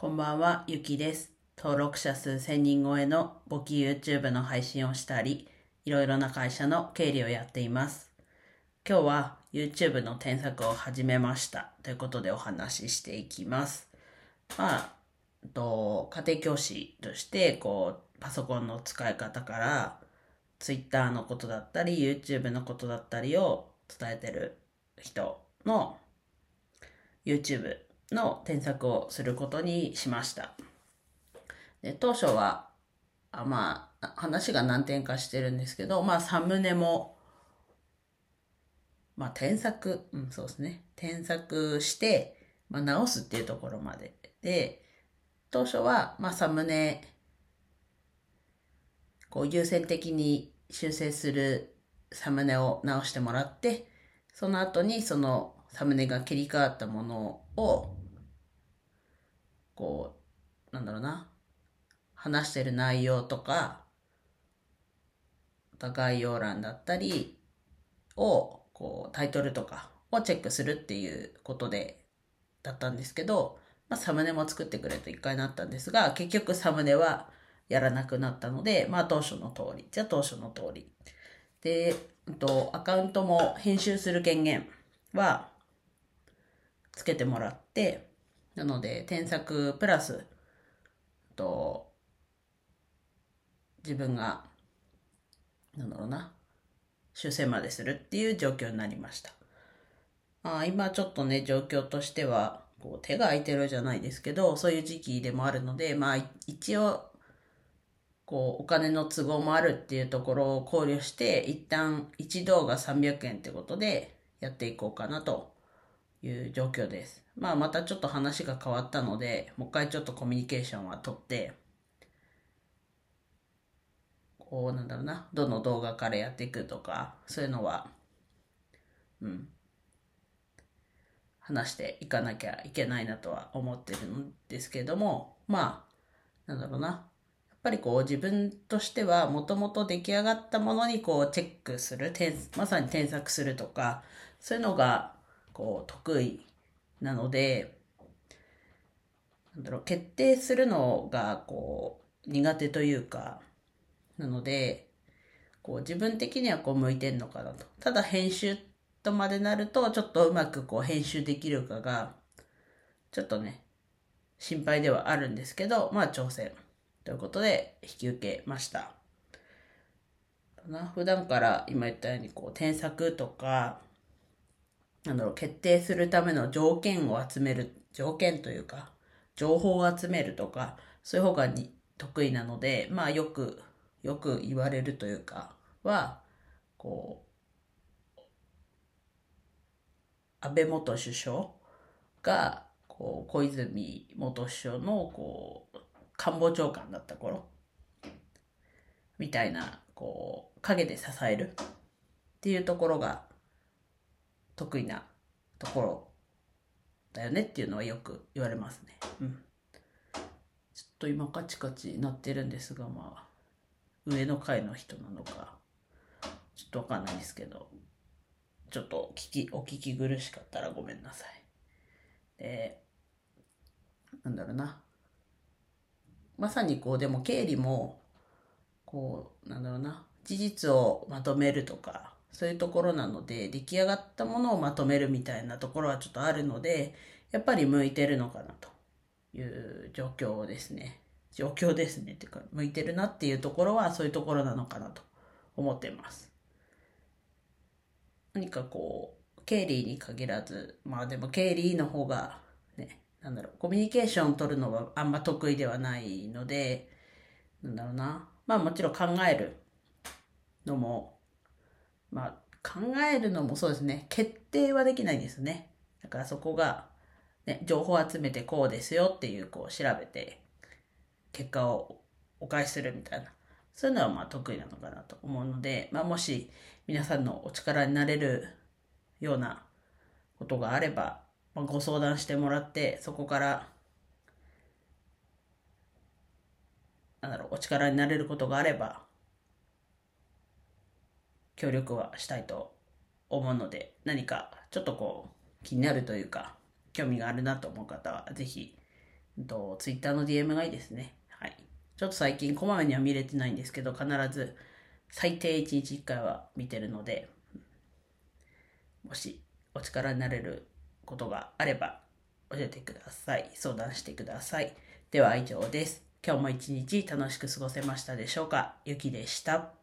こんばんは、ゆきです。登録者数1000人超えの簿記 YouTube の配信をしたり、いろいろな会社の経理をやっています。今日は YouTube の添削を始めましたということでお話ししていきます。まあ、と家庭教師としてこうパソコンの使い方から Twitter のことだったり YouTube のことだったりを伝えてる人の YouTube の添削をすることにしました。で当初はあまあ話が難点化してるんですけどまあサムネもまあ添削うんそうですね添削して、まあ、直すっていうところまでで当初は、まあ、サムネこう優先的に修正するサムネを直してもらってその後にそのサムネが切り替わったものをこうなんだろうな。話してる内容とか概要欄だったりをこうタイトルとかをチェックするっていうことでだったんですけど、まあ、サムネも作ってくれと一回なったんですが結局サムネはやらなくなったので、まあ、当初の通りじゃあ当初の通り。で、と、アカウントも編集する権限はつけてもらってなので添削プラスと自分がなんだろうな修正までするっていう状況になりました。あ今ちょっとね状況としてはこう手が空いてるじゃないですけどそういう時期でもあるのでまあ一応こうお金の都合もあるっていうところを考慮して一旦一動画300円ってことでやっていこうかなという状況です。まあまたちょっと話が変わったのでもう一回ちょっとコミュニケーションは取ってこうなんだろうなどの動画からやっていくとかそういうのはうん話していかなきゃいけないなとは思ってるんですけどもまあなんだろうなやっぱりこう自分としてはもともと出来上がったものにこうチェックするまさに添削するとかそういうのがこう得意なのでなんだろう決定するのがこう苦手というかなのでこう自分的にはこう向いてんのかなと。ただ編集とまでなるとちょっとうまくこう編集できるかがちょっとね心配ではあるんですけどまあ挑戦ということで引き受けました。な。普段から今言ったようにこう添削とかなんだろう決定するための条件を集める条件というか情報を集めるとかそういう方が得意なのでまあよくよく言われるというかはこう安倍元首相がこう小泉元首相のこう官房長官だった頃みたいなこう陰で支えるっていうところが得意なところだよねっていうのはよく言われますね。うん。ちょっと今カチカチなってるんですがまあ上の階の人なのかちょっとわかんないですけどちょっと聞きお聞き苦しかったらごめんなさい。でなんだろうなまさにこうでも経理もこうなんだろうな事実をまとめるとかそういうところなので出来上がったものをまとめるみたいなところはちょっとあるのでやっぱり向いてるのかなという状況ですね。状況ですねっていうか向いてるなっていうところはそういうところなのかなと思ってます。何かこう経理に限らずまあでも経理の方がねなんだろうコミュニケーション取るのはあんま得意ではないのでなんだろうな。まあもちろん考えるのもまあ考えるのもそうですね。決定はできないですね。だからそこが、ね、情報を集めてこうですよっていうこう調べて結果をお返しするみたいな。そういうのはまあ得意なのかなと思うので、まあ、もし皆さんのお力になれるようなことがあれば、まあ、ご相談してもらってそこからなんだろうお力になれることがあれば協力はしたいと思うので何かちょっとこう気になるというか興味があるなと思う方は是非と、ツイッターの DM がいいですね。はい。ちょっと最近こまめには見れてないんですけど、必ず最低1日1回は見てるので、もしお力になれることがあれば教えてください。相談してください。では以上です。今日も一日楽しく過ごせましたでしょうか？ゆきでした。